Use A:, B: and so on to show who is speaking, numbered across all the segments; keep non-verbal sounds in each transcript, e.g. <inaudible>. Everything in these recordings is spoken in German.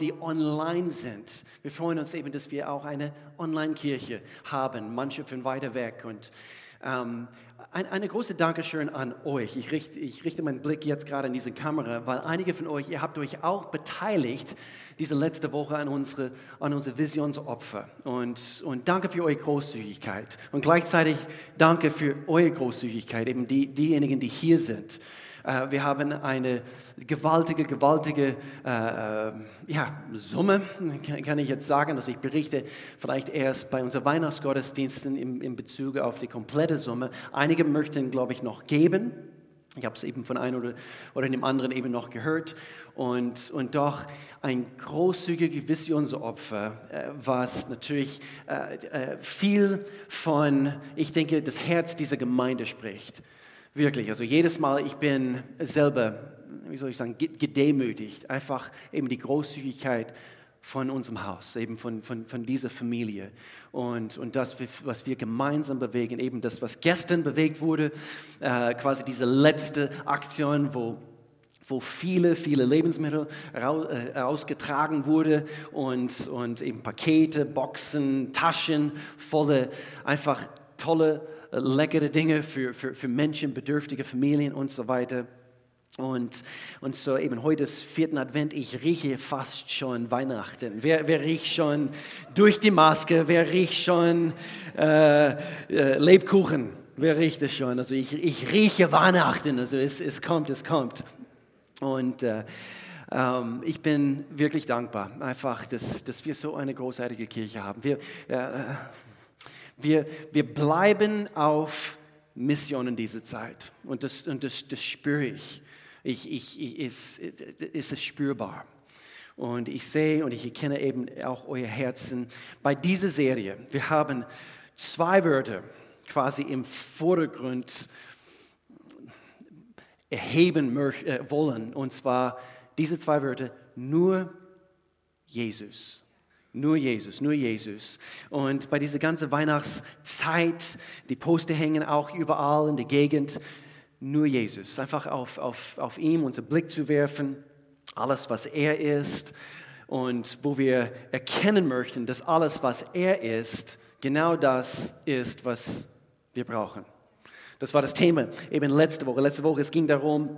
A: die online sind. Wir freuen uns eben, dass wir auch eine Online-Kirche haben, manche von weiter weg. Und ähm, ein, eine große Dankeschön an euch. Ich richte, ich richte meinen Blick jetzt gerade in diese Kamera, weil einige von euch, ihr habt euch auch beteiligt diese letzte Woche an unsere, an unsere Visionsopfer. Und, und danke für eure Großzügigkeit. Und gleichzeitig danke für eure Großzügigkeit, eben die, diejenigen, die hier sind. Äh, wir haben eine gewaltige, gewaltige äh, äh, ja, Summe, kann ich jetzt sagen. Also ich berichte vielleicht erst bei unseren Weihnachtsgottesdiensten in, in Bezug auf die komplette Summe. Einige möchten, glaube ich, noch geben. Ich habe es eben von einem oder, oder dem anderen eben noch gehört. Und, und doch ein großzügiges Visionsopfer, was natürlich viel von, ich denke, das Herz dieser Gemeinde spricht. Wirklich, also jedes Mal, ich bin selber, wie soll ich sagen, gedemütigt. Einfach eben die Großzügigkeit von unserem Haus, eben von, von, von dieser Familie. Und, und das, was wir gemeinsam bewegen, eben das, was gestern bewegt wurde, äh, quasi diese letzte Aktion, wo wo viele, viele Lebensmittel rausgetragen äh, wurde und, und eben Pakete, Boxen, Taschen volle einfach tolle leckere Dinge für, für, für Menschen, bedürftige Familien und so weiter. Und, und so eben heute ist vierten Advent, ich rieche fast schon Weihnachten. Wer, wer riecht schon durch die Maske? Wer riecht schon äh, äh, Lebkuchen? Wer riecht es schon? Also ich, ich rieche Weihnachten, also es, es kommt, es kommt. Und äh, ähm, ich bin wirklich dankbar, einfach, dass, dass wir so eine großartige Kirche haben. Wir, äh, wir, wir bleiben auf Mission in dieser Zeit. Und das, und das, das spüre ich. ich, ich, ich es, es ist spürbar. Und ich sehe und ich erkenne eben auch euer Herzen bei dieser Serie. Wir haben zwei Wörter quasi im Vordergrund erheben äh, wollen. Und zwar diese zwei Wörter, nur Jesus. Nur Jesus, nur Jesus. Und bei dieser ganzen Weihnachtszeit, die Poster hängen auch überall in der Gegend, nur Jesus. Einfach auf, auf, auf ihm unseren Blick zu werfen, alles, was er ist. Und wo wir erkennen möchten, dass alles, was er ist, genau das ist, was wir brauchen. Das war das Thema eben letzte Woche. Letzte Woche, es ging darum,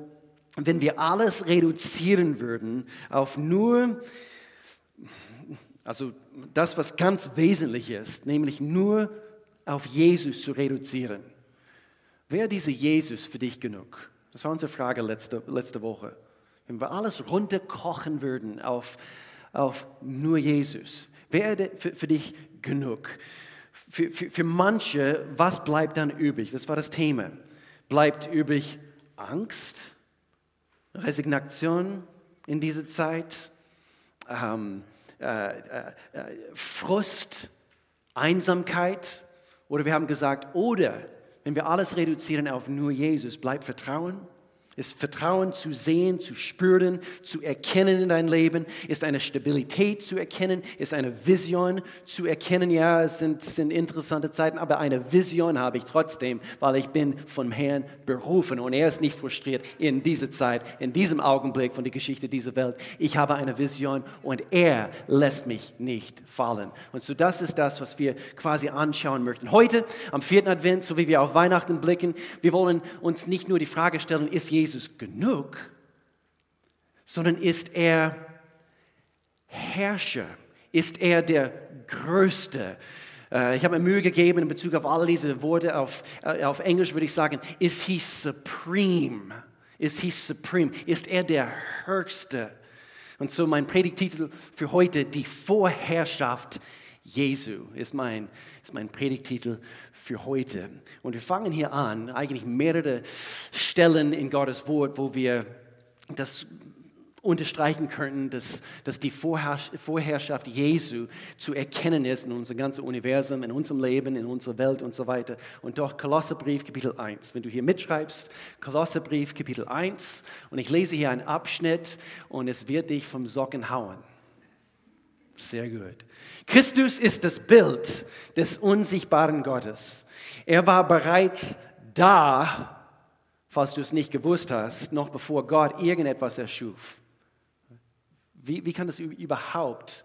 A: wenn wir alles reduzieren würden auf nur also das, was ganz wesentlich ist, nämlich nur auf Jesus zu reduzieren. Wäre dieser Jesus für dich genug? Das war unsere Frage letzte, letzte Woche. Wenn wir alles runterkochen würden auf, auf nur Jesus, wäre für, für dich genug? Für, für, für manche, was bleibt dann übrig? Das war das Thema. Bleibt übrig Angst, Resignation in dieser Zeit, ähm, äh, äh, Frust, Einsamkeit. Oder wir haben gesagt, oder wenn wir alles reduzieren auf nur Jesus, bleibt Vertrauen ist Vertrauen zu sehen, zu spüren, zu erkennen in dein Leben, ist eine Stabilität zu erkennen, ist eine Vision zu erkennen. Ja, es sind, sind interessante Zeiten, aber eine Vision habe ich trotzdem, weil ich bin vom Herrn berufen und er ist nicht frustriert in dieser Zeit, in diesem Augenblick von der Geschichte dieser Welt. Ich habe eine Vision und er lässt mich nicht fallen. Und so das ist das, was wir quasi anschauen möchten. Heute am vierten Advent, so wie wir auf Weihnachten blicken, wir wollen uns nicht nur die Frage stellen, ist Jesus Jesus genug, sondern ist er Herrscher, ist er der Größte. Äh, ich habe mir Mühe gegeben in Bezug auf all diese Worte. Auf, äh, auf Englisch würde ich sagen, ist he supreme? Ist he supreme? Ist er der Höchste? Und so mein Predigtitel für heute, die Vorherrschaft Jesu, ist mein, ist mein Predigtitel für heute. Und wir fangen hier an, eigentlich mehrere Stellen in Gottes Wort, wo wir das unterstreichen könnten, dass, dass die Vorherrschaft Jesu zu erkennen ist in unserem ganzen Universum, in unserem Leben, in unserer Welt und so weiter. Und doch Kolosserbrief Kapitel 1. Wenn du hier mitschreibst, Kolosserbrief Kapitel 1 und ich lese hier einen Abschnitt und es wird dich vom Socken hauen. Sehr gut. Christus ist das Bild des unsichtbaren Gottes. Er war bereits da, falls du es nicht gewusst hast, noch bevor Gott irgendetwas erschuf. Wie, wie kann das überhaupt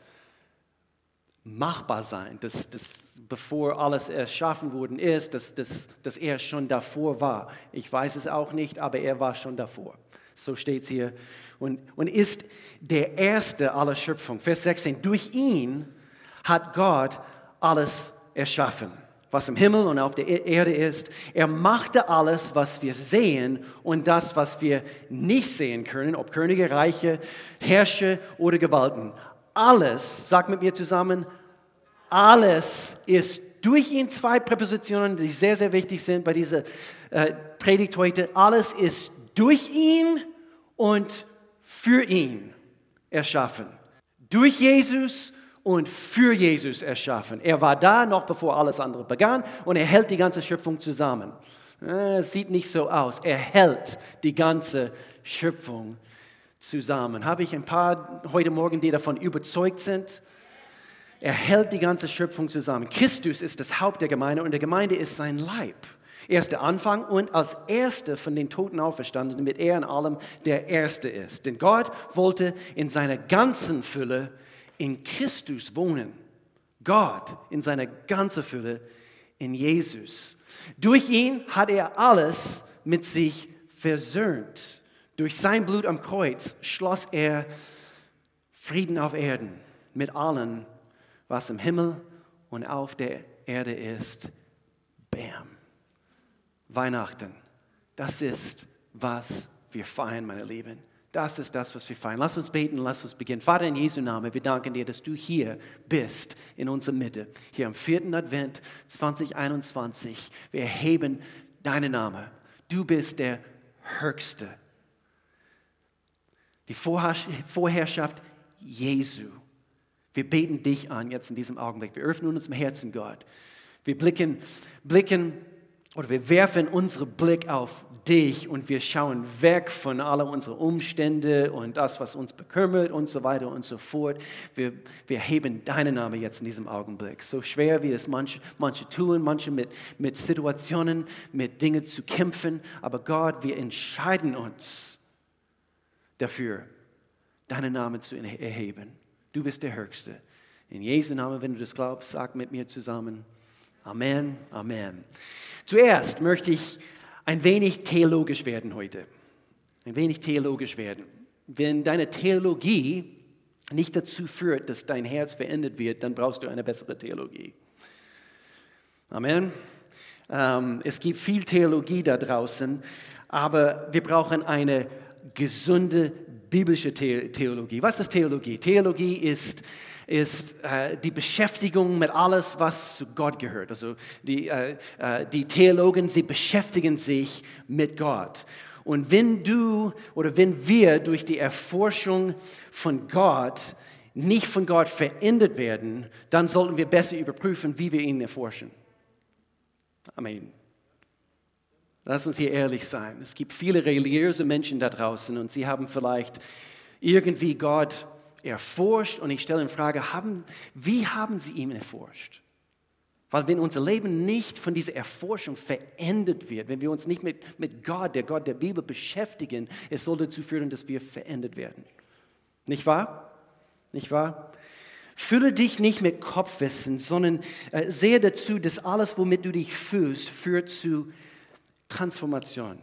A: machbar sein, dass, dass bevor alles erschaffen worden ist, dass, dass, dass er schon davor war? Ich weiß es auch nicht, aber er war schon davor. So steht es hier. Und, und ist der Erste aller Schöpfung. Vers 16. Durch ihn hat Gott alles erschaffen was im Himmel und auf der e- Erde ist. Er machte alles, was wir sehen und das, was wir nicht sehen können, ob Könige, Reiche, Herrscher oder Gewalten. Alles, sag mit mir zusammen, alles ist durch ihn zwei Präpositionen, die sehr, sehr wichtig sind bei dieser äh, Predigt heute. Alles ist durch ihn und für ihn erschaffen. Durch Jesus und für Jesus erschaffen. Er war da noch bevor alles andere begann und er hält die ganze Schöpfung zusammen. Äh, es sieht nicht so aus. Er hält die ganze Schöpfung zusammen. Habe ich ein paar heute Morgen, die davon überzeugt sind? Er hält die ganze Schöpfung zusammen. Christus ist das Haupt der Gemeinde und der Gemeinde ist sein Leib. Er Anfang und als Erster von den Toten auferstanden, damit er in allem der Erste ist. Denn Gott wollte in seiner ganzen Fülle in Christus wohnen. Gott in seiner ganzen Fülle in Jesus. Durch ihn hat er alles mit sich versöhnt. Durch sein Blut am Kreuz schloss er Frieden auf Erden mit allen, was im Himmel und auf der Erde ist. Bam. Weihnachten. Das ist, was wir feiern, meine Lieben. Das ist das, was wir feiern. Lass uns beten, lass uns beginnen. Vater, in Jesu Namen, wir danken dir, dass du hier bist, in unserer Mitte, hier am vierten Advent 2021. Wir erheben deinen Namen. Du bist der Höchste. Die Vorherrschaft Jesu. Wir beten dich an jetzt in diesem Augenblick. Wir öffnen uns im Herzen, Gott. Wir blicken, blicken oder wir werfen unseren Blick auf dich und wir schauen weg von all unseren Umständen und das, was uns bekümmert und so weiter und so fort. Wir, wir heben deinen Namen jetzt in diesem Augenblick. So schwer, wie es manche, manche tun, manche mit, mit Situationen, mit Dingen zu kämpfen. Aber Gott, wir entscheiden uns dafür, deinen Namen zu erheben. Du bist der Höchste. In Jesu Namen, wenn du das glaubst, sag mit mir zusammen. Amen, Amen. Zuerst möchte ich ein wenig theologisch werden heute. Ein wenig theologisch werden. Wenn deine Theologie nicht dazu führt, dass dein Herz verändert wird, dann brauchst du eine bessere Theologie. Amen. Ähm, es gibt viel Theologie da draußen, aber wir brauchen eine gesunde biblische Theologie. Was ist Theologie? Theologie ist ist äh, die Beschäftigung mit alles, was zu Gott gehört. Also die, äh, äh, die Theologen, sie beschäftigen sich mit Gott. Und wenn du oder wenn wir durch die Erforschung von Gott nicht von Gott verändert werden, dann sollten wir besser überprüfen, wie wir ihn erforschen. Amen. Lass uns hier ehrlich sein. Es gibt viele religiöse Menschen da draußen und sie haben vielleicht irgendwie Gott erforscht und ich stelle in Frage, haben, wie haben sie ihn erforscht? Weil wenn unser Leben nicht von dieser Erforschung verändert wird, wenn wir uns nicht mit, mit Gott, der Gott der Bibel beschäftigen, es soll dazu führen, dass wir verändert werden. Nicht wahr? Nicht wahr? Fülle dich nicht mit Kopfwissen, sondern äh, sehe dazu, dass alles, womit du dich fühlst, führt zu Transformation.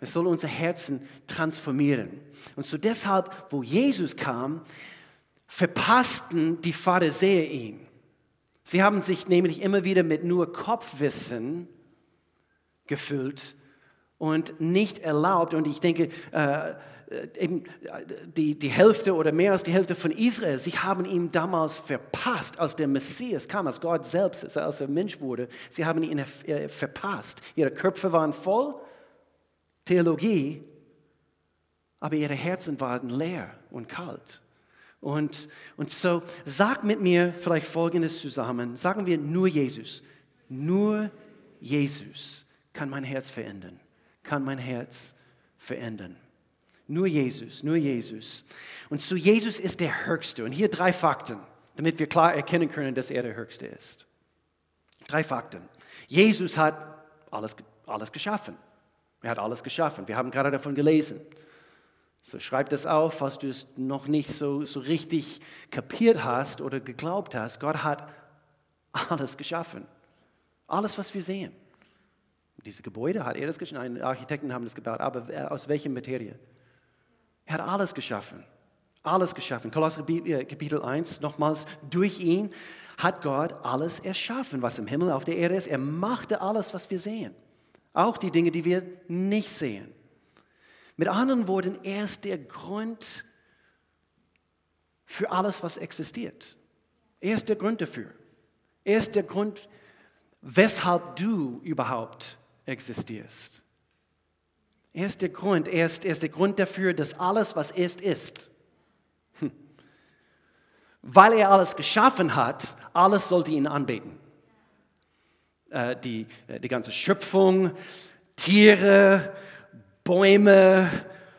A: Es soll unser Herzen transformieren. Und so deshalb, wo Jesus kam, verpassten die Pharisäer ihn. Sie haben sich nämlich immer wieder mit nur Kopfwissen gefüllt und nicht erlaubt. Und ich denke, äh, eben die, die Hälfte oder mehr als die Hälfte von Israel, sie haben ihn damals verpasst, als der Messias kam, als Gott selbst, als er Mensch wurde. Sie haben ihn äh, verpasst. Ihre Köpfe waren voll Theologie, aber ihre Herzen waren leer und kalt. Und, und so sag mit mir vielleicht Folgendes zusammen. Sagen wir nur Jesus. Nur Jesus kann mein Herz verändern. Kann mein Herz verändern. Nur Jesus, nur Jesus. Und so Jesus ist der Höchste. Und hier drei Fakten, damit wir klar erkennen können, dass er der Höchste ist. Drei Fakten. Jesus hat alles, alles geschaffen. Er hat alles geschaffen. Wir haben gerade davon gelesen. So schreib das auf, falls du es noch nicht so, so richtig kapiert hast oder geglaubt hast. Gott hat alles geschaffen. Alles, was wir sehen. Diese Gebäude hat er das geschaffen. Architekten haben das gebaut. Aber aus welcher Materie? Er hat alles geschaffen. Alles geschaffen. Kolosser äh, Kapitel 1, nochmals, durch ihn hat Gott alles erschaffen, was im Himmel, auf der Erde ist. Er machte alles, was wir sehen. Auch die Dinge, die wir nicht sehen. Mit anderen Worten, er ist der Grund für alles, was existiert. Er ist der Grund dafür. Er ist der Grund, weshalb du überhaupt existierst. Er ist der Grund, er ist, er ist der Grund dafür, dass alles, was ist, ist. Hm. Weil er alles geschaffen hat, alles sollte ihn anbeten. Äh, die, äh, die ganze Schöpfung, Tiere, Bäume,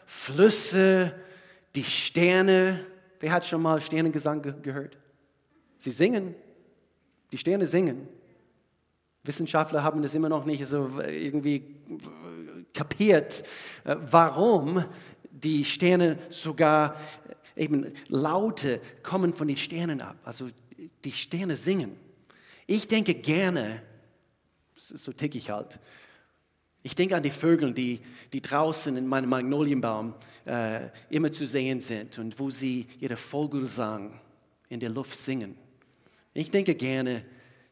A: Flüsse, die Sterne. Wer hat schon mal Sternengesang gehört? Sie singen. Die Sterne singen. Wissenschaftler haben das immer noch nicht so irgendwie kapiert, äh, warum die Sterne sogar äh, eben Laute kommen von den Sternen ab. Also die Sterne singen. Ich denke gerne, so tick ich halt, ich denke an die Vögel, die, die draußen in meinem Magnolienbaum äh, immer zu sehen sind und wo sie ihre Vogelsang in der Luft singen. Ich denke gerne,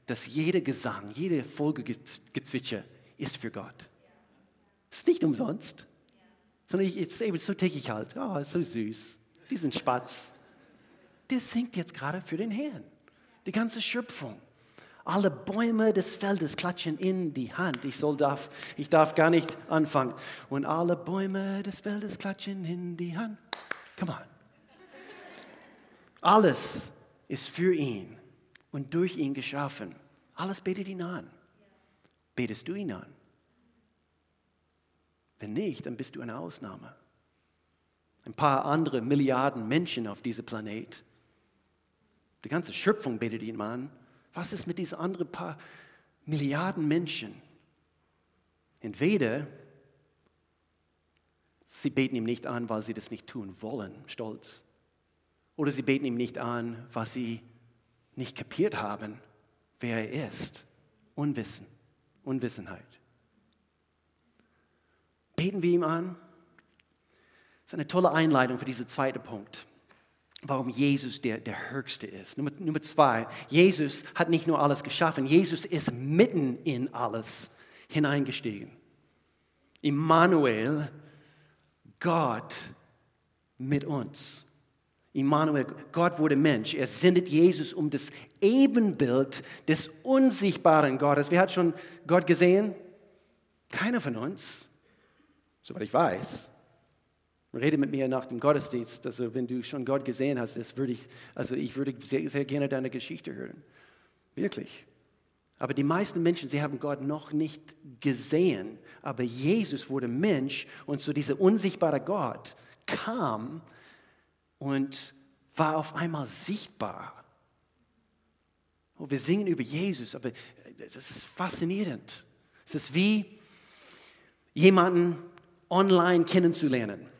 A: dass jeder Gesang, jede Vogelgezwitscher ist für Gott. Ist nicht umsonst, sondern ich, jetzt eben so denke ich halt, oh, so süß, diesen Spatz, der singt jetzt gerade für den Herrn. Die ganze Schöpfung. Alle Bäume des Feldes klatschen in die Hand. Ich, soll darf, ich darf gar nicht anfangen. Und alle Bäume des Feldes klatschen in die Hand. Come on. Alles ist für ihn und durch ihn geschaffen. Alles betet ihn an. Betest du ihn an? Wenn nicht, dann bist du eine Ausnahme. Ein paar andere Milliarden Menschen auf diesem Planet. Die ganze Schöpfung betet ihn an. Was ist mit diesen anderen paar Milliarden Menschen? Entweder sie beten ihm nicht an, weil sie das nicht tun wollen, stolz. Oder sie beten ihm nicht an, weil sie nicht kapiert haben, wer er ist. Unwissen, Unwissenheit. Beten wir ihm an? Das ist eine tolle Einleitung für diesen zweiten Punkt warum Jesus der, der Höchste ist. Nummer, Nummer zwei, Jesus hat nicht nur alles geschaffen, Jesus ist mitten in alles hineingestiegen. Immanuel, Gott mit uns. Immanuel, Gott wurde Mensch. Er sendet Jesus um das Ebenbild des unsichtbaren Gottes. Wer hat schon Gott gesehen? Keiner von uns, soweit ich weiß. Rede mit mir nach dem Gottesdienst. Also wenn du schon Gott gesehen hast, das würde ich, also ich würde sehr, sehr gerne deine Geschichte hören. Wirklich. Aber die meisten Menschen, sie haben Gott noch nicht gesehen. Aber Jesus wurde Mensch und so dieser unsichtbare Gott kam und war auf einmal sichtbar. Oh, wir singen über Jesus, aber das ist faszinierend. Es ist wie jemanden online kennenzulernen.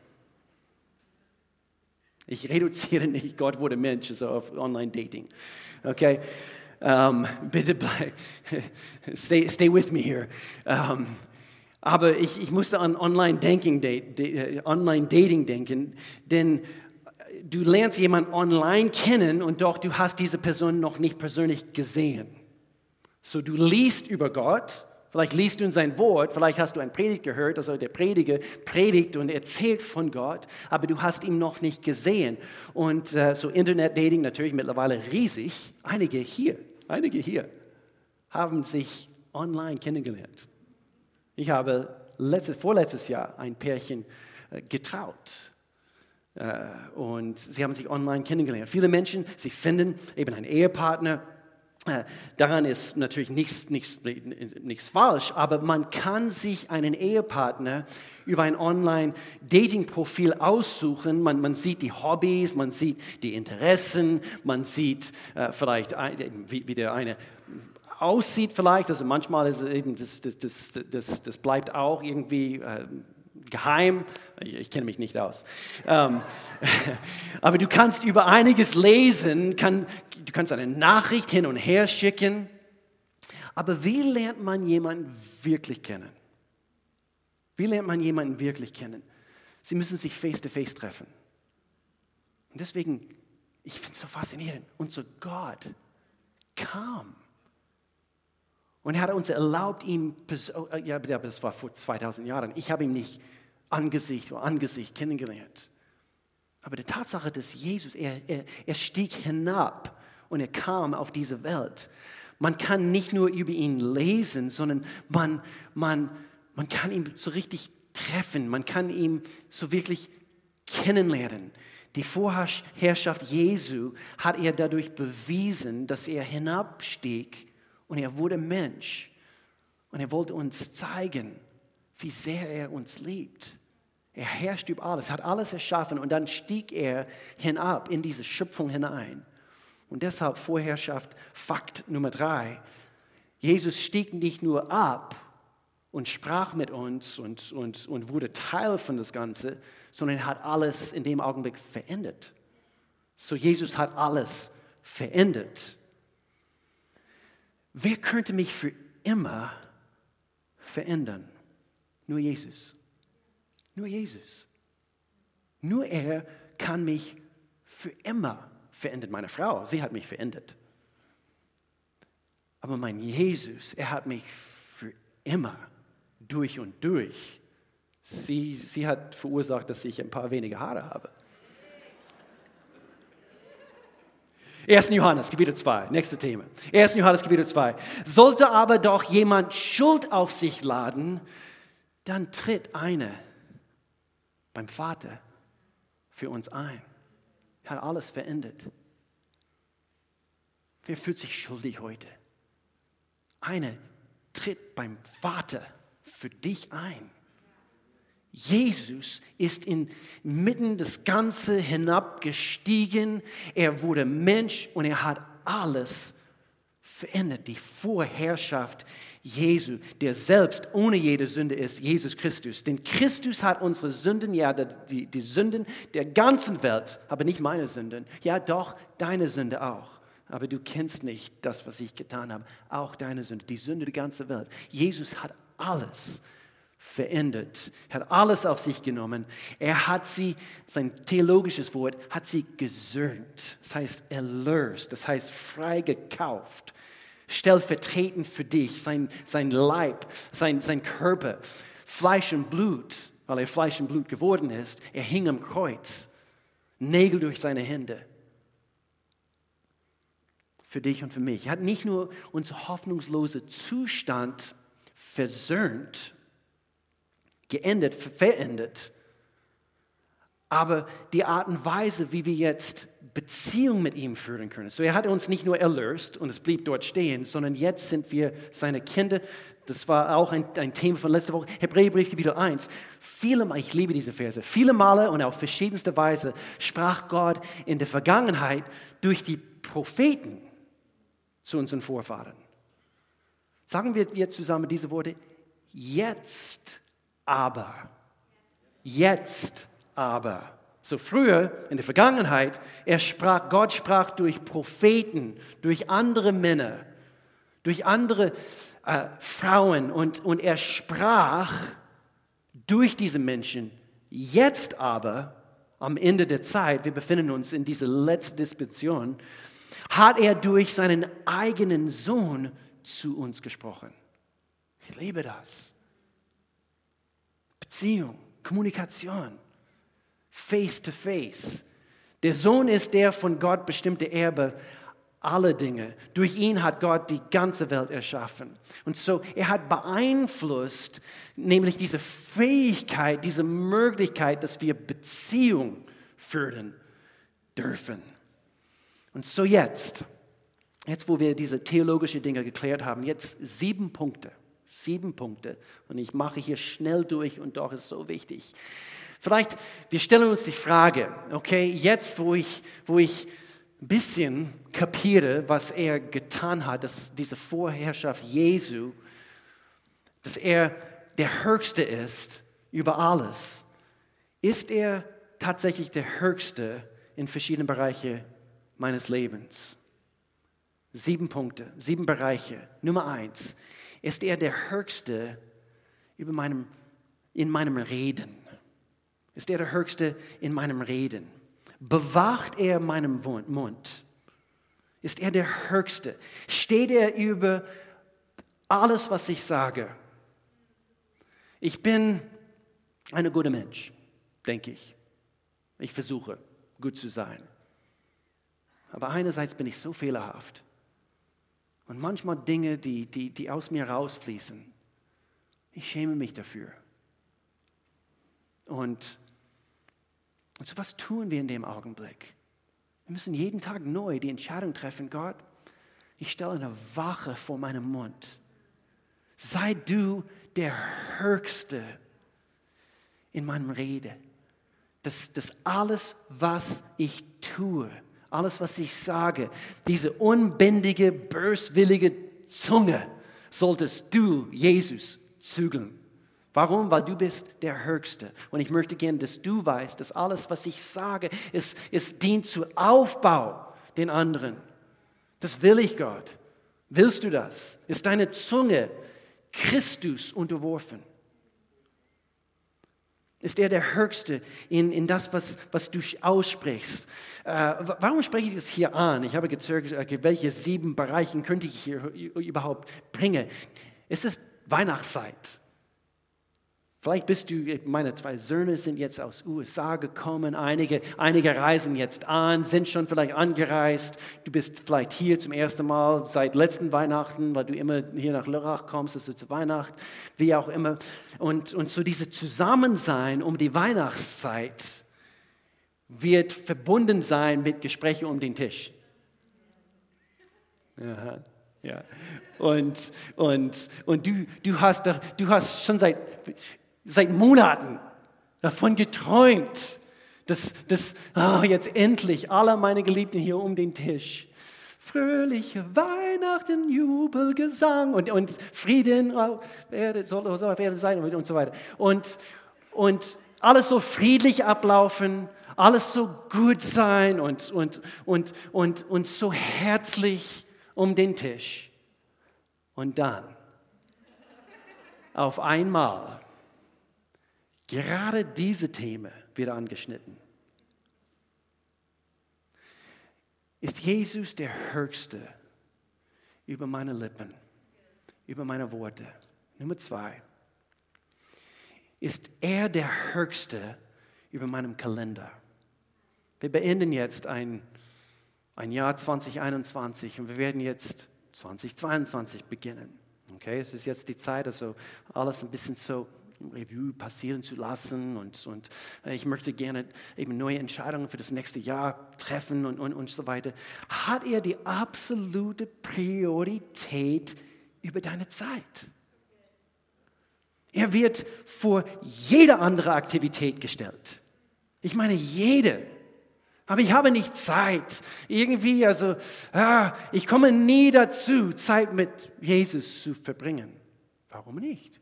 A: Ich reduziere nicht, Gott wurde Mensch, so auf Online-Dating. Okay? Um, bitte bleib, <laughs> stay, stay with me here. Um, aber ich, ich musste an Online-Dating äh, Online denken, denn du lernst jemanden online kennen und doch du hast diese Person noch nicht persönlich gesehen. So du liest über Gott, Vielleicht liest du in sein Wort, vielleicht hast du ein Predigt gehört, also der Prediger predigt und erzählt von Gott, aber du hast ihn noch nicht gesehen. Und äh, so Internet-Dating natürlich mittlerweile riesig. Einige hier, einige hier haben sich online kennengelernt. Ich habe letztes, vorletztes Jahr ein Pärchen äh, getraut. Äh, und sie haben sich online kennengelernt. Viele Menschen, sie finden eben einen Ehepartner daran ist natürlich nichts, nichts, nichts falsch, aber man kann sich einen Ehepartner über ein Online-Dating-Profil aussuchen. Man, man, sieht die Hobbys, man sieht die Interessen, man sieht äh, vielleicht, ein, wie, wie, der eine aussieht vielleicht. Also manchmal ist eben, das, das, das, das, das bleibt auch irgendwie... Äh, geheim. Ich, ich kenne mich nicht aus. Ähm, <laughs> aber du kannst über einiges lesen, kann, du kannst eine Nachricht hin und her schicken. Aber wie lernt man jemanden wirklich kennen? Wie lernt man jemanden wirklich kennen? Sie müssen sich face-to-face -face treffen. Und deswegen, ich finde es so faszinierend. Unser Gott kam. Und er hat uns erlaubt, ihm, oh, ja, das war vor 2000 Jahren, ich habe ihn nicht Angesicht vor Angesicht kennengelernt. Aber die Tatsache, dass Jesus, er, er, er stieg hinab und er kam auf diese Welt. Man kann nicht nur über ihn lesen, sondern man, man, man kann ihn so richtig treffen, man kann ihn so wirklich kennenlernen. Die Vorherrschaft Jesu hat er dadurch bewiesen, dass er hinabstieg und er wurde Mensch. Und er wollte uns zeigen, wie sehr er uns liebt. Er herrscht über alles, hat alles erschaffen und dann stieg er hinab in diese Schöpfung hinein. Und deshalb Vorherrschaft, Fakt Nummer drei. Jesus stieg nicht nur ab und sprach mit uns und, und, und wurde Teil von das Ganze, sondern hat alles in dem Augenblick verändert. So Jesus hat alles verändert. Wer könnte mich für immer verändern? Nur Jesus. Nur Jesus. Nur er kann mich für immer verändern. Meine Frau, sie hat mich verändert. Aber mein Jesus, er hat mich für immer durch und durch. Sie, sie hat verursacht, dass ich ein paar weniger Haare habe. 1. Johannes, Kapitel 2, nächste Thema. 1. Johannes, Kapitel 2. Sollte aber doch jemand Schuld auf sich laden, dann tritt eine beim Vater für uns ein. Hat alles verändert. Wer fühlt sich schuldig heute? Eine tritt beim Vater für dich ein. Jesus ist inmitten des Ganzen hinabgestiegen. Er wurde Mensch und er hat alles verändert. Die Vorherrschaft Jesu, der selbst ohne jede Sünde ist, Jesus Christus. Denn Christus hat unsere Sünden, ja, die, die Sünden der ganzen Welt, aber nicht meine Sünden. Ja, doch, deine Sünde auch. Aber du kennst nicht das, was ich getan habe. Auch deine Sünde, die Sünde der ganzen Welt. Jesus hat alles verändert. Er hat alles auf sich genommen. Er hat sie, sein theologisches Wort, hat sie gesöhnt. Das heißt erlöst, das heißt freigekauft stellvertretend für dich, sein, sein Leib, sein, sein Körper, Fleisch und Blut, weil er Fleisch und Blut geworden ist. Er hing am Kreuz, Nägel durch seine Hände. Für dich und für mich. Er hat nicht nur unser hoffnungsloser Zustand versöhnt, geendet, verändert, aber die Art und Weise, wie wir jetzt Beziehung mit ihm führen können. So, er hat uns nicht nur erlöst und es blieb dort stehen, sondern jetzt sind wir seine Kinder. Das war auch ein, ein Thema von letzter Woche, Hebräerbrief Kapitel 1. Viele ich liebe diese Verse, viele Male und auf verschiedenste Weise sprach Gott in der Vergangenheit durch die Propheten zu unseren Vorfahren. Sagen wir jetzt zusammen diese Worte, jetzt aber, jetzt aber. So früher, in der Vergangenheit, er sprach, Gott sprach durch Propheten, durch andere Männer, durch andere äh, Frauen und, und er sprach durch diese Menschen. Jetzt aber, am Ende der Zeit, wir befinden uns in dieser letzten Disposition, hat er durch seinen eigenen Sohn zu uns gesprochen. Ich liebe das. Beziehung, Kommunikation face to face. Der Sohn ist der von Gott bestimmte Erbe aller Dinge. Durch ihn hat Gott die ganze Welt erschaffen. Und so, er hat beeinflusst, nämlich diese Fähigkeit, diese Möglichkeit, dass wir Beziehung führen dürfen. Und so jetzt, jetzt wo wir diese theologischen Dinge geklärt haben, jetzt sieben Punkte. Sieben Punkte. Und ich mache hier schnell durch und doch ist so wichtig. Vielleicht, wir stellen uns die Frage, okay, jetzt wo ich, wo ich ein bisschen kapiere, was er getan hat, dass diese Vorherrschaft Jesu, dass er der Höchste ist, über alles? Ist er tatsächlich der Höchste in verschiedenen Bereichen meines Lebens? Sieben Punkte, sieben Bereiche. Nummer eins, ist er der Höchste über meinem, in meinem Reden? Ist er der Höchste in meinem Reden? Bewacht er meinen Mund? Ist er der Höchste? Steht er über alles, was ich sage? Ich bin ein guter Mensch, denke ich. Ich versuche, gut zu sein. Aber einerseits bin ich so fehlerhaft. Und manchmal Dinge, die, die, die aus mir rausfließen. Ich schäme mich dafür. Und, und so was tun wir in dem Augenblick? Wir müssen jeden Tag neu die Entscheidung treffen, Gott, ich stelle eine Wache vor meinem Mund. Sei du der Höchste in meinem Rede. Dass, dass alles, was ich tue, alles, was ich sage, diese unbändige, böswillige Zunge, solltest du, Jesus, zügeln. Warum? Weil du bist der Höchste. Und ich möchte gerne, dass du weißt, dass alles, was ich sage, es, es dient zu Aufbau den anderen. Das will ich, Gott. Willst du das? Ist deine Zunge Christus unterworfen? Ist er der Höchste in, in das, was, was du aussprichst? Äh, warum spreche ich das hier an? Ich habe gezögert, äh, welche sieben Bereiche könnte ich hier überhaupt bringen? Es ist Weihnachtszeit. Vielleicht bist du, meine zwei Söhne sind jetzt aus USA gekommen, einige, einige reisen jetzt an, sind schon vielleicht angereist. Du bist vielleicht hier zum ersten Mal seit letzten Weihnachten, weil du immer hier nach Lörrach kommst, also zu Weihnachten, wie auch immer. Und, und so dieses Zusammensein um die Weihnachtszeit wird verbunden sein mit Gesprächen um den Tisch. Aha. Ja. Und, und, und du, du, hast, du hast schon seit seit Monaten davon geträumt, dass, dass oh, jetzt endlich alle meine Geliebten hier um den Tisch. Fröhliche Weihnachten, Jubel, Gesang und, und Frieden oh, Erde, soll, soll auf Erde sein und, und so weiter. Und, und alles so friedlich ablaufen, alles so gut sein und, und, und, und, und so herzlich um den Tisch. Und dann, auf einmal, Gerade diese Themen wird angeschnitten. Ist Jesus der Höchste über meine Lippen, über meine Worte? Nummer zwei. Ist er der Höchste über meinem Kalender? Wir beenden jetzt ein, ein Jahr 2021 und wir werden jetzt 2022 beginnen. Okay, es ist jetzt die Zeit, also alles ein bisschen so Revue passieren zu lassen und, und äh, ich möchte gerne eben neue Entscheidungen für das nächste Jahr treffen und, und, und so weiter, hat er die absolute Priorität über deine Zeit. Er wird vor jede andere Aktivität gestellt. Ich meine jede. Aber ich habe nicht Zeit. Irgendwie, also, ah, ich komme nie dazu, Zeit mit Jesus zu verbringen. Warum nicht?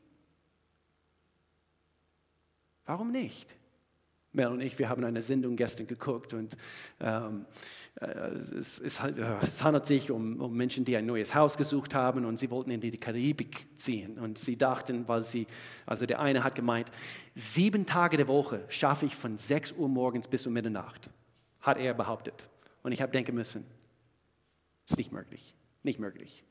A: Warum nicht? Mel und ich, wir haben eine Sendung gestern geguckt und ähm, äh, es, es, es, handelt sich um, um, Menschen, die ein neues Haus gesucht haben und sie wollten in die Karibik ziehen. Und sie dachten, weil sie, also der eine hat gemeint, sieben Tage der Woche schaffe ich von 6 Uhr morgens bis um Mitternacht, hat er behauptet. Und ich habe denken müssen, ist nicht möglich, nicht möglich.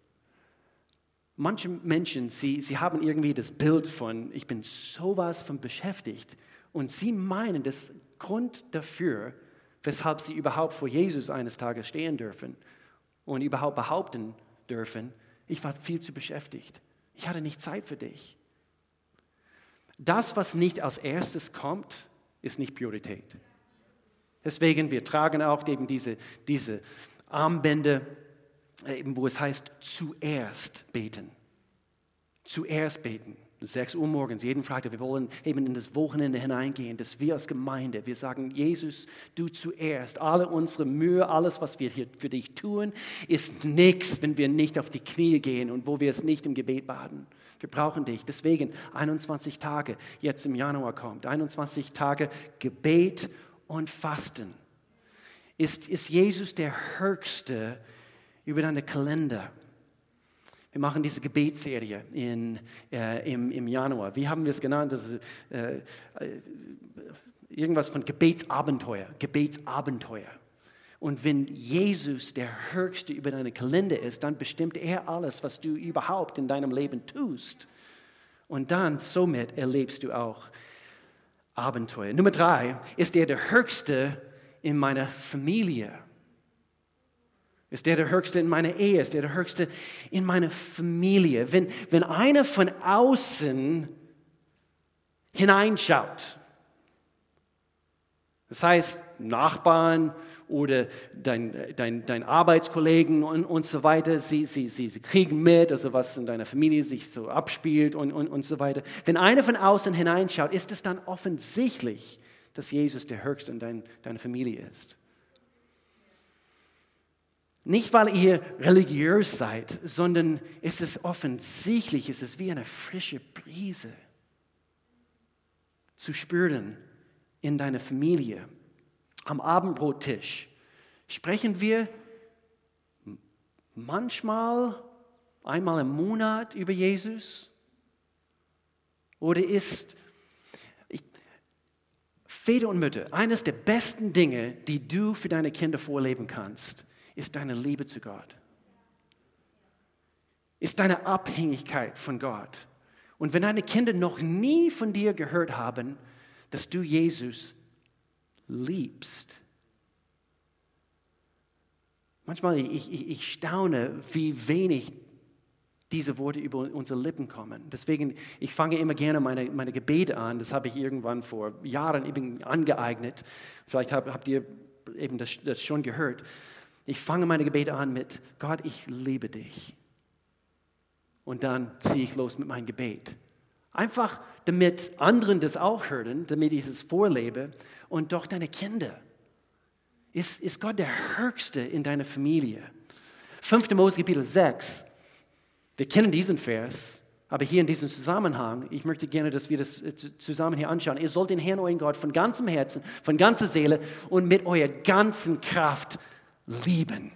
A: Manche Menschen, sie, sie haben irgendwie das Bild von, ich bin sowas von beschäftigt und sie meinen, das Grund dafür, weshalb sie überhaupt vor Jesus eines Tages stehen dürfen und überhaupt behaupten dürfen, ich war viel zu beschäftigt. Ich hatte nicht Zeit für dich. Das, was nicht als erstes kommt, ist nicht Priorität. Deswegen, wir tragen auch eben diese, diese Armbänder eben wo es heißt, zuerst beten. Zuerst beten. 6 Uhr morgens, jeden Freitag. Wir wollen eben in das Wochenende hineingehen, dass wir als Gemeinde, wir sagen, Jesus, du zuerst. Alle unsere Mühe, alles, was wir hier für dich tun, ist nichts, wenn wir nicht auf die Knie gehen und wo wir es nicht im Gebet baden. Wir brauchen dich. Deswegen 21 Tage jetzt im Januar kommt. 21 Tage Gebet und Fasten. Ist, ist Jesus der Höchste über deine Kalender? Wir machen diese Gebetsserie in, äh, im, im Januar. Wie haben wir es genannt? Das ist, äh, äh, irgendwas von Gebetsabenteuer. Gebetsabenteuer. Und wenn Jesus der Höchste über deine Kalender ist, dann bestimmt er alles, was du überhaupt in deinem Leben tust. Und dann somit erlebst du auch Abenteuer. Nummer drei, ist er der Höchste in meiner Familie? Ist der der Höchste in meiner Ehe? Ist der der Höchste in meiner Familie? Wenn, wenn einer von außen hineinschaut, das heißt Nachbarn oder dein, dein, dein Arbeitskollegen und, und so weiter, sie, sie, sie, sie kriegen mit, also was in deiner Familie sich so abspielt und, und, und so weiter. Wenn einer von außen hineinschaut, ist es dann offensichtlich, dass Jesus der Höchste in dein, deiner Familie ist. Nicht, weil ihr religiös seid, sondern es ist offensichtlich, es ist wie eine frische Brise zu spüren in deiner Familie. Am Abendbrottisch sprechen wir manchmal einmal im Monat über Jesus? Oder ist Väter und Mütter, eines der besten Dinge, die du für deine Kinder vorleben kannst, ist deine Liebe zu Gott. Ist deine Abhängigkeit von Gott. Und wenn deine Kinder noch nie von dir gehört haben, dass du Jesus liebst, manchmal ich, ich, ich staune, wie wenig diese Worte über unsere Lippen kommen. Deswegen, ich fange immer gerne meine, meine Gebete an. Das habe ich irgendwann vor Jahren eben angeeignet. Vielleicht habt, ihr eben das, das schon gehört. Ich fange meine Gebete an mit, Gott, ich liebe dich. Und dann ziehe ich los mit meinem Gebet. Einfach damit anderen das auch hören, damit ich es vorlebe und doch deine Kinder. Ist, ist Gott der Höchste in deiner Familie? 5. Mose Kapitel 6. Wir kennen diesen Vers, aber hier in diesem Zusammenhang, ich möchte gerne, dass wir das äh, zusammen hier anschauen. Ihr sollt den Herrn, euren Gott, von ganzem Herzen, von ganzer Seele und mit eurer ganzen Kraft lieben.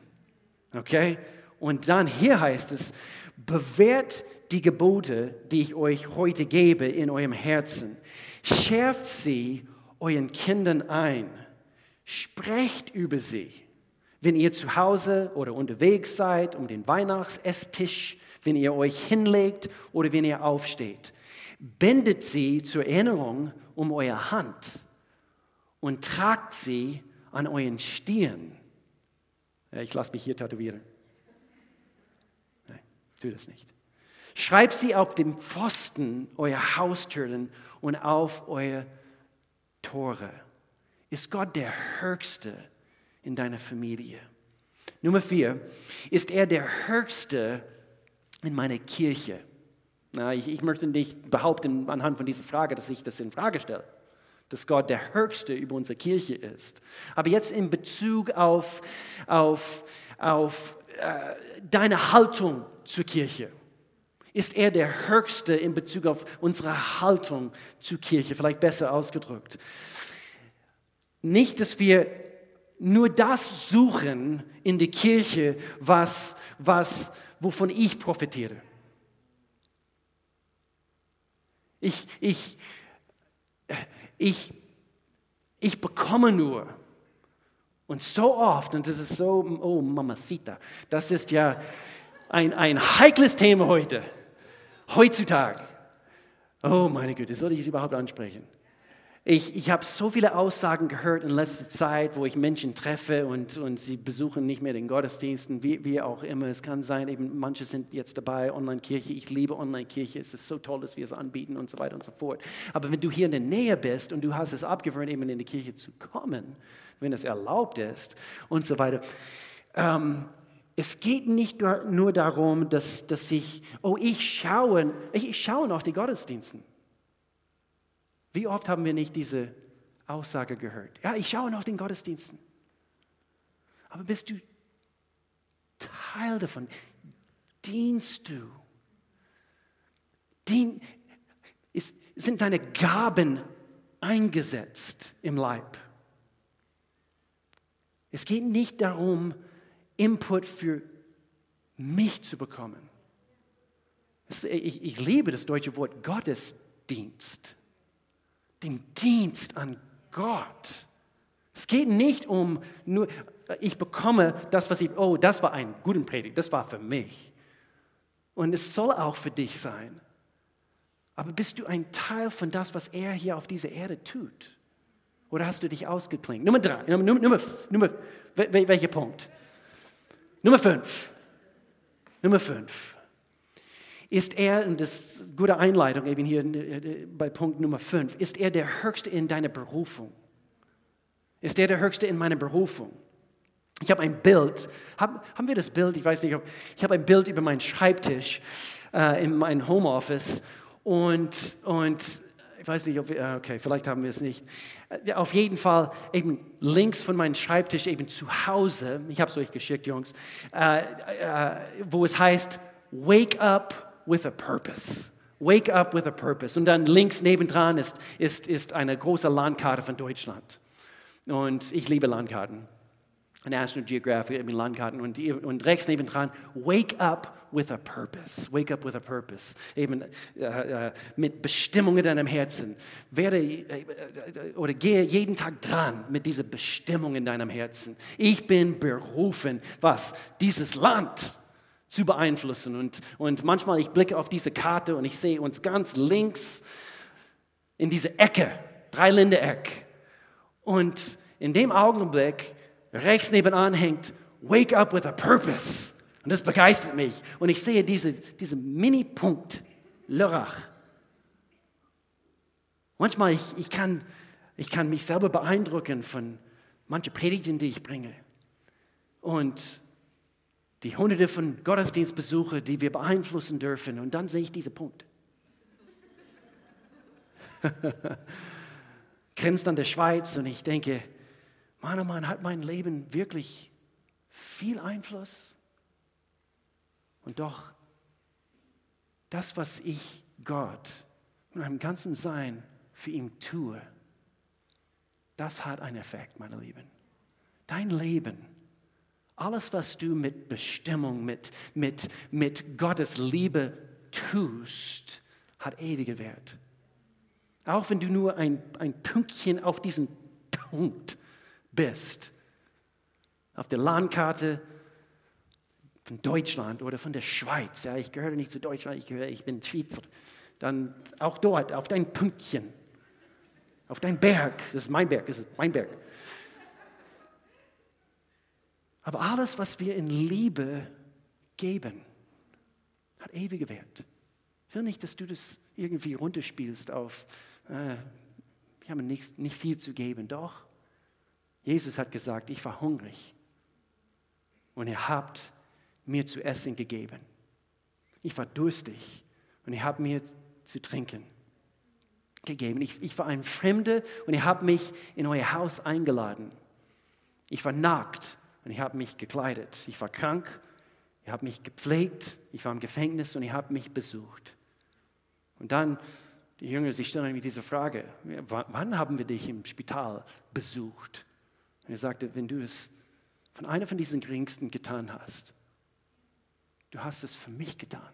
A: Okay? Und dann hier heißt es, bewährt die Gebote, die ich euch heute gebe, in eurem Herzen. Schärft sie euren Kindern ein. Sprecht über sie. Wenn ihr zu Hause oder unterwegs seid, um den Weihnachtsesstisch, wenn ihr euch hinlegt oder wenn ihr aufsteht. Bindet sie zur Erinnerung um eure Hand und tragt sie an euren Stirn. Ja, ich lasse mich hier tätowieren. Nein, tu das nicht. Schreibt sie auf dem Pfosten eurer Haustüren und auf eure Tore. Ist Gott der Höchste in deiner Familie? Nummer vier, ist er der Höchste in meiner Kirche? Na, ich, ich möchte nicht behaupten anhand von dieser Frage, dass ich das in Frage stelle dass Gott der Höchste über unsere Kirche ist. Aber jetzt in Bezug auf, auf, auf äh, deine Haltung zur Kirche. Ist er der Höchste in Bezug auf unsere Haltung zur Kirche? Vielleicht besser ausgedrückt. Nicht, dass wir nur das suchen in der Kirche, was, was, wovon ich profitiere. Ich, ich, ich, ich bekomme nur. Und so oft, und das ist so, oh Mamacita, das ist ja ein, ein heikles Thema heute, heutzutage. Oh meine Güte, soll ich es überhaupt ansprechen? Ich, ich habe so viele Aussagen gehört in letzter Zeit, wo ich Menschen treffe und, und sie besuchen nicht mehr den Gottesdiensten, wie, wie auch immer. Es kann sein, eben manche sind jetzt dabei, Online-Kirche. Ich liebe Online-Kirche. Es ist so toll, dass wir es anbieten und so weiter und so fort. Aber wenn du hier in der Nähe bist und du hast es abgewöhnt, eben in die Kirche zu kommen, wenn es erlaubt ist und so weiter, ähm, es geht nicht nur darum, dass, dass ich, oh, ich schaue, ich, ich schaue auf die Gottesdiensten. Wie oft haben wir nicht diese Aussage gehört? Ja, ich schaue auf den Gottesdiensten. Aber bist du Teil davon? Dienst du? Dien, ist, sind deine Gaben eingesetzt im Leib? Es geht nicht darum, Input für mich zu bekommen. Ich, ich liebe das deutsche Wort Gottesdienst. Den Dienst an Gott. Es geht nicht um nur, ich bekomme das, was ich, oh, das war ein guter Predigt, das war für mich. Und es soll auch für dich sein. Aber bist du ein Teil von das, was er hier auf dieser Erde tut? Oder hast du dich ausgeklingt? Nummer drei, Nummer, Nummer, Nummer welcher Punkt? Nummer fünf. Nummer fünf. Ist er, und das gute Einleitung eben hier äh, bei Punkt Nummer fünf, ist er der Höchste in deiner Berufung? Ist er der Höchste in meiner Berufung? Ich habe ein Bild, haben, haben wir das Bild, ich weiß nicht, ich habe ein Bild über meinen Schreibtisch äh, in meinem Homeoffice und, und ich weiß nicht, ob wir, äh, okay, vielleicht haben wir es nicht. Äh, auf jeden Fall eben links von meinem Schreibtisch, eben zu Hause, ich habe es euch geschickt, Jungs, äh, äh, wo es heißt, Wake up with a purpose. Wake up with a purpose. Und dann links nebendran ist, ist, ist eine große Landkarte von Deutschland. Und ich liebe Landkarten. National Geographic, eben Landkarten. Und, und rechts nebendran, Wake up with a purpose. Wake up with a purpose. Eben äh, äh, mit Bestimmung in deinem Herzen. Werde äh, äh, oder gehe jeden Tag dran mit dieser Bestimmung in deinem Herzen. Ich bin berufen, was? Dieses Land zu beeinflussen. Und, und manchmal, ich blicke auf diese Karte und ich sehe uns ganz links in diese Ecke, Dreiländereck. Und in dem Augenblick, rechts nebenan hängt, Wake up with a purpose. Und das begeistert mich. Und ich sehe diese, diesen Mini-Punkt, Lörrach. Manchmal, ich, ich, kann, ich kann mich selber beeindrucken von manchen Predigten, die ich bringe. Und die hunderte von Gottesdienstbesuchern, die wir beeinflussen dürfen. Und dann sehe ich diesen Punkt. <laughs> Grenzt an der Schweiz und ich denke, Mann, oh Mann, hat mein Leben wirklich viel Einfluss? Und doch, das, was ich Gott mit meinem ganzen Sein für ihn tue, das hat einen Effekt, meine Lieben. Dein Leben, alles, was du mit Bestimmung, mit, mit, mit Gottes Liebe tust, hat ewige Wert. Auch wenn du nur ein, ein Pünktchen auf diesen Punkt bist, auf der Landkarte von Deutschland oder von der Schweiz, ja, ich gehöre nicht zu Deutschland, ich, gehöre, ich bin Schweizer, dann auch dort auf dein Pünktchen, auf dein Berg, das ist mein Berg, das ist mein Berg. Aber alles, was wir in Liebe geben, hat ewige Wert. Ich will nicht, dass du das irgendwie runterspielst auf, äh, wir haben nicht, nicht viel zu geben. Doch, Jesus hat gesagt, ich war hungrig und ihr habt mir zu essen gegeben. Ich war durstig und ihr habt mir zu trinken gegeben. Ich, ich war ein Fremder und ihr habt mich in euer Haus eingeladen. Ich war nackt und ihr habt mich gekleidet. Ich war krank, ihr habt mich gepflegt, ich war im Gefängnis und ihr habt mich besucht. Und dann, die Jünger, sie stellen mir diese Frage, wann haben wir dich im Spital besucht? Und er sagte, wenn du es von einer von diesen Geringsten getan hast, Du hast es für mich getan.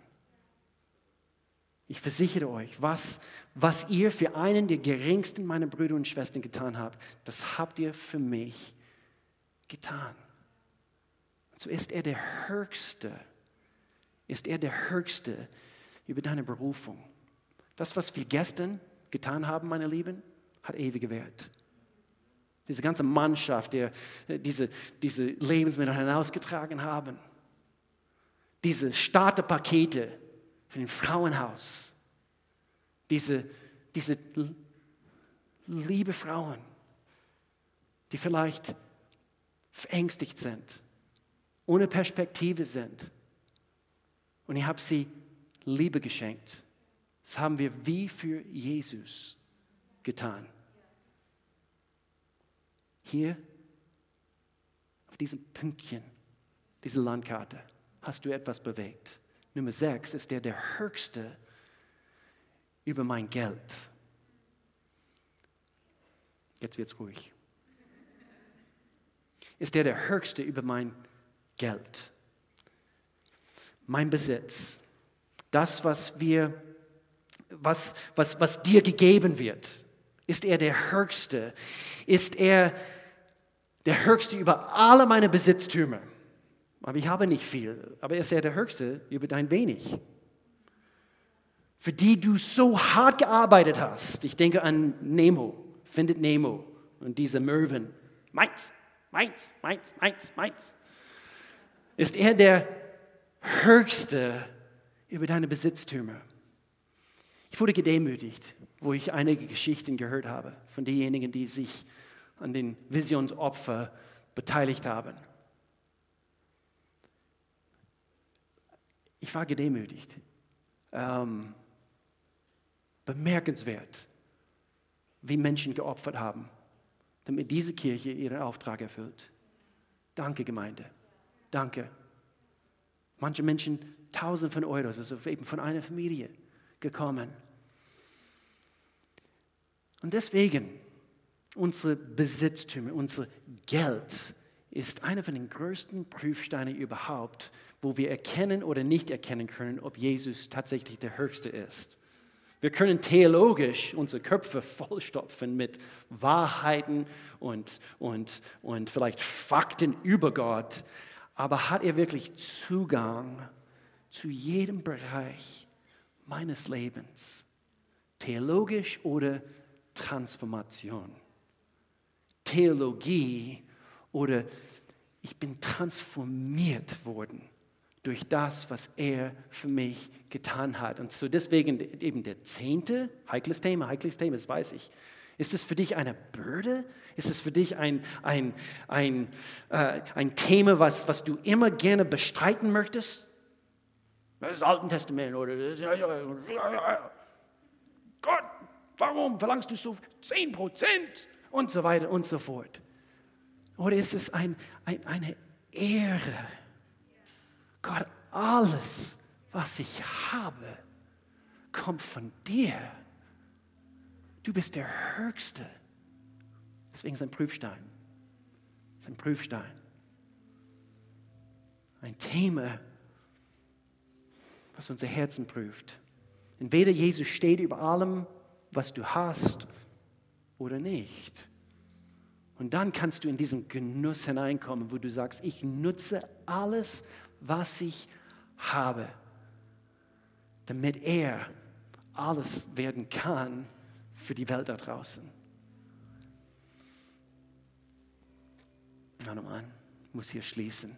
A: Ich versichere euch, was, was ihr für einen der geringsten meiner Brüder und Schwestern getan habt, das habt ihr für mich getan. So ist er der Höchste, ist er der Höchste über deine Berufung. Das, was wir gestern getan haben, meine Lieben, hat ewige Wert. Diese ganze Mannschaft, die diese, diese Lebensmittel hinausgetragen haben, diese Starterpakete für den Frauenhaus, diese, diese liebe Frauen, die vielleicht verängstigt sind, ohne Perspektive sind. Und ich habe sie Liebe geschenkt. Das haben wir wie für Jesus getan. Hier auf diesem Pünktchen, diese Landkarte, hast du etwas bewegt. Nummer sechs ist der der Höchste über mein Geld. Jetzt wird es ruhig. Ist der der Höchste über mein Geld. Mein Besitz. Das, was wir, was, was, was dir gegeben wird. Ist er der Höchste? Ist er der Höchste über alle meine Besitztümer? Aber ich habe nicht viel. Aber ist er der Höchste über dein wenig? Für die du so hart gearbeitet hast. Ich denke an Nemo, findet Nemo und diese Möwen. Meins, meins, meins, meins, meins. Ist er der Höchste über deine Besitztümer? Ich wurde gedemütigt, wo ich einige Geschichten gehört habe von denjenigen, die sich an den Visionsopfer beteiligt haben. Ich war gedemütigt. Ähm, bemerkenswert, wie Menschen geopfert haben, damit diese Kirche ihren Auftrag erfüllt. Danke, Gemeinde. Danke. Manche Menschen tausend von Euros, also eben von einer Familie gekommen. Und deswegen, unsere Besitztümer, unser Geld ist einer von den größten Prüfsteinen überhaupt, wo wir erkennen oder nicht erkennen können, ob Jesus tatsächlich der Höchste ist. Wir können theologisch unsere Köpfe vollstopfen mit Wahrheiten und, und, und vielleicht Fakten über Gott, aber hat er wirklich Zugang zu jedem Bereich meines Lebens? Theologisch oder Transformation. Theologie oder ich bin transformiert worden durch das, was er für mich getan hat. Und so deswegen eben der Zehnte, heikles Thema, heikles Thema, das weiß ich. Ist es für dich eine Bürde? Ist es für dich ein, ein, ein, äh, ein Thema, was, was du immer gerne bestreiten möchtest? Das Alte Testament oder das, Gott, Warum verlangst du so 10 Prozent? Und so weiter und so fort. Oder ist es ein, ein, eine Ehre? Gott, alles, was ich habe, kommt von dir. Du bist der Höchste. Deswegen ist ein Prüfstein. ist ein Prüfstein. Ein Thema, was unser Herzen prüft. Entweder Jesus steht über allem was du hast oder nicht. Und dann kannst du in diesen Genuss hineinkommen, wo du sagst, ich nutze alles, was ich habe, damit er alles werden kann für die Welt da draußen. Warte mal, ich muss hier schließen.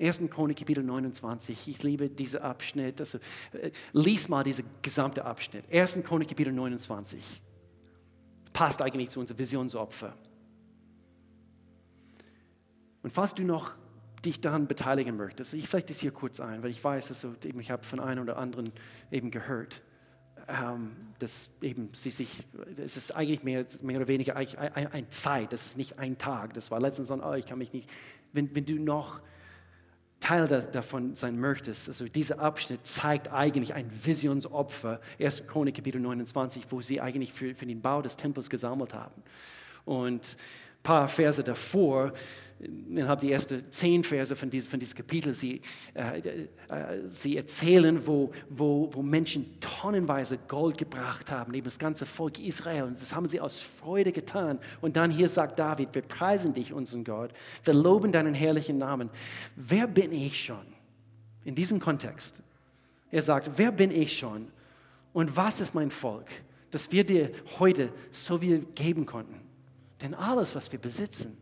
A: 1. Chronik, Kapitel 29. Ich liebe diesen Abschnitt. Also, äh, lies mal diesen gesamten Abschnitt. 1. Chronik, Kapitel 29. Passt eigentlich zu unserem Visionsopfer. Und falls du noch dich daran beteiligen möchtest, ich flechte es hier kurz ein, weil ich weiß, also, ich habe von einem oder anderen eben gehört, ähm, dass eben sie sich, es ist eigentlich mehr, mehr oder weniger ein, ein, Zeit, das ist nicht ein Tag. Das war letztens so, oh, ich kann mich nicht, wenn, wenn du noch Teil davon sein möchtest. Also dieser Abschnitt zeigt eigentlich ein Visionsopfer, 1. Chronik Kapitel 29, wo sie eigentlich für, für den Bau des Tempels gesammelt haben. Und ein paar Verse davor innerhalb die ersten zehn Verse von diesem, von diesem Kapitel, sie, äh, äh, sie erzählen, wo, wo, wo Menschen tonnenweise Gold gebracht haben, neben das ganze Volk Israel. Und das haben sie aus Freude getan. Und dann hier sagt David, wir preisen dich, unseren Gott, wir loben deinen herrlichen Namen. Wer bin ich schon? In diesem Kontext. Er sagt, wer bin ich schon? Und was ist mein Volk, dass wir dir heute so viel geben konnten? Denn alles, was wir besitzen,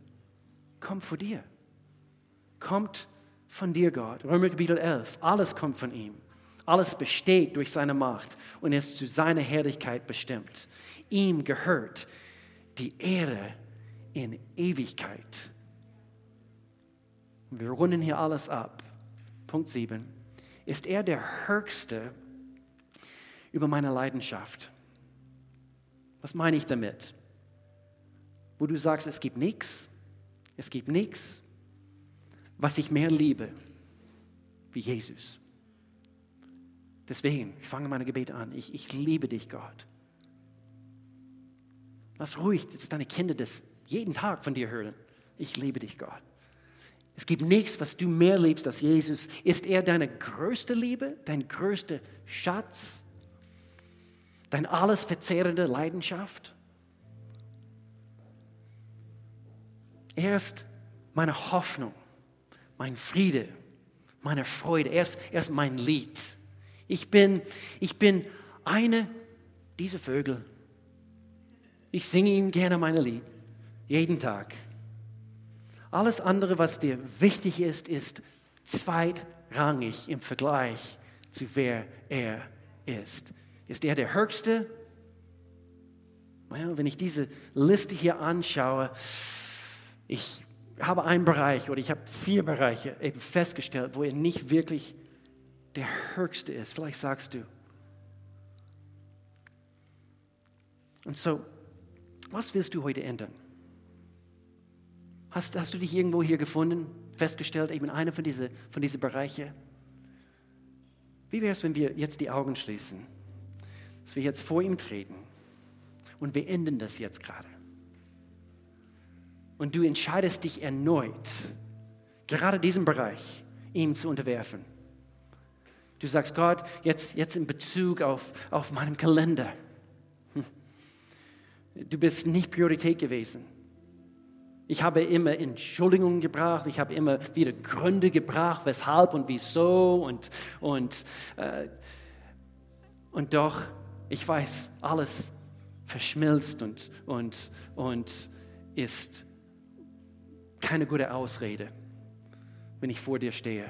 A: kommt von dir. Kommt von dir, Gott. Römer Kapitel 11. Alles kommt von ihm. Alles besteht durch seine Macht und ist zu seiner Herrlichkeit bestimmt. Ihm gehört die Ehre in Ewigkeit. Wir runden hier alles ab. Punkt 7. Ist er der Höchste über meine Leidenschaft? Was meine ich damit? Wo du sagst, es gibt nichts, es gibt nichts, was ich mehr liebe wie Jesus. Deswegen, ich fange meine Gebete an. Ich, ich liebe dich, Gott. Lass ruhig, dass deine Kinder das jeden Tag von dir hören. Ich liebe dich, Gott. Es gibt nichts, was du mehr liebst als Jesus. Ist er deine größte Liebe, dein größter Schatz, deine alles verzehrende Leidenschaft? Er ist meine Hoffnung, mein Friede, meine Freude. Er ist, er ist mein Lied. Ich bin, ich bin eine dieser Vögel. Ich singe ihm gerne meine Lied, jeden Tag. Alles andere, was dir wichtig ist, ist zweitrangig im Vergleich zu wer er ist. Ist er der Höchste? Well, wenn ich diese Liste hier anschaue, ich habe einen Bereich oder ich habe vier Bereiche eben festgestellt, wo er nicht wirklich der Höchste ist. Vielleicht sagst du. Und so, was willst du heute ändern? Hast, hast du dich irgendwo hier gefunden, festgestellt, eben einer von diesen von diese Bereichen? Wie wäre es, wenn wir jetzt die Augen schließen, dass wir jetzt vor ihm treten und wir enden das jetzt gerade? Und du entscheidest dich erneut, gerade diesen Bereich ihm zu unterwerfen. Du sagst, Gott, jetzt, jetzt in Bezug auf, auf meinen Kalender. Hm. Du bist nicht Priorität gewesen. Ich habe immer Entschuldigungen gebracht, ich habe immer wieder Gründe gebracht, weshalb und wieso und, und, äh, und doch, ich weiß, alles verschmilzt und, und, und ist keine gute Ausrede, wenn ich vor dir stehe.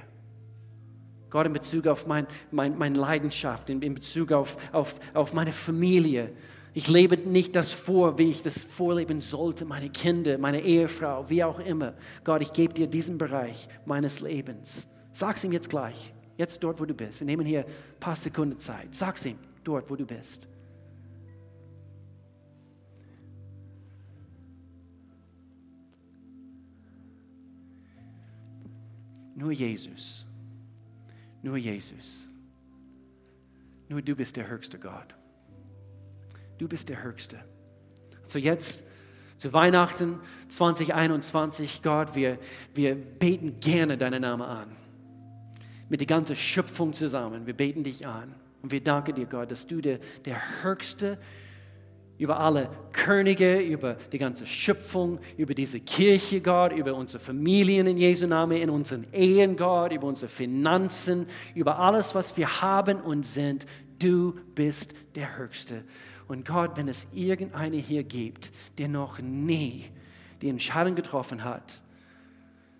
A: Gott, in Bezug auf mein, mein, meine Leidenschaft, in, in Bezug auf, auf, auf meine Familie, ich lebe nicht das vor, wie ich das vorleben sollte, meine Kinder, meine Ehefrau, wie auch immer. Gott, ich gebe dir diesen Bereich meines Lebens. Sag's ihm jetzt gleich, jetzt dort, wo du bist. Wir nehmen hier ein paar Sekunden Zeit. Sag's ihm dort, wo du bist. Nur Jesus. Nur Jesus. Nur du bist der höchste Gott. Du bist der Höchste. So jetzt zu Weihnachten 2021, Gott, wir, wir beten gerne deinen Namen an. Mit der ganzen Schöpfung zusammen. Wir beten dich an. Und wir danken dir, Gott, dass du der, der Höchste über alle Könige, über die ganze Schöpfung, über diese Kirche, Gott, über unsere Familien in Jesu Namen, in unseren Ehen, Gott, über unsere Finanzen, über alles, was wir haben und sind. Du bist der Höchste. Und Gott, wenn es irgendeine hier gibt, der noch nie die Entscheidung getroffen hat,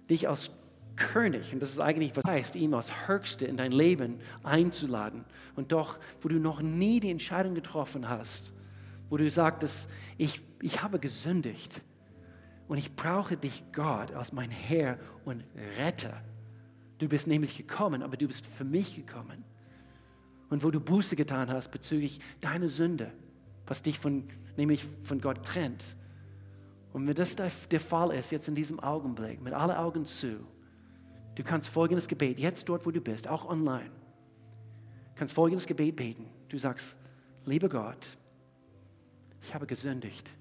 A: dich als König, und das ist eigentlich, was heißt, ihn als Höchste in dein Leben einzuladen, und doch, wo du noch nie die Entscheidung getroffen hast, wo du sagtest, ich, ich habe gesündigt und ich brauche dich, Gott, als mein Herr und Retter. Du bist nämlich gekommen, aber du bist für mich gekommen. Und wo du Buße getan hast bezüglich deiner Sünde was dich von, nämlich von Gott trennt. Und wenn das der Fall ist, jetzt in diesem Augenblick, mit allen Augen zu, du kannst folgendes Gebet, jetzt dort, wo du bist, auch online, kannst folgendes Gebet beten. Du sagst, lieber Gott, ich habe gesündigt.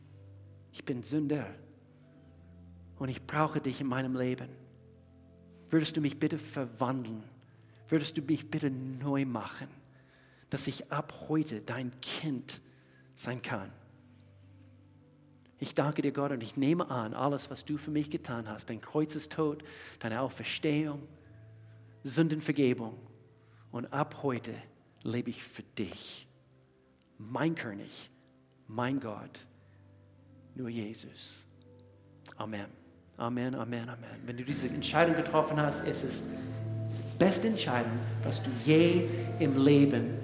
A: Ich bin Sünder. Und ich brauche dich in meinem Leben. Würdest du mich bitte verwandeln? Würdest du mich bitte neu machen, dass ich ab heute dein Kind sein kann. Ich danke dir, Gott, und ich nehme an, alles, was du für mich getan hast, dein Kreuzestod, deine Auferstehung, Sündenvergebung. Und ab heute lebe ich für dich, mein König, mein Gott, nur Jesus. Amen. Amen, Amen, Amen. Wenn du diese Entscheidung getroffen hast, ist es die beste Entscheidung, was du je im Leben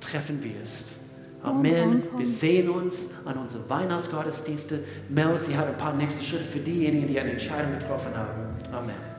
A: treffen wirst. Amen. Wir sehen uns an unseren Weihnachtsgottesdiensten. Mel, sie hat ein paar nächste Schritte für diejenigen, die eine Entscheidung getroffen haben. Amen.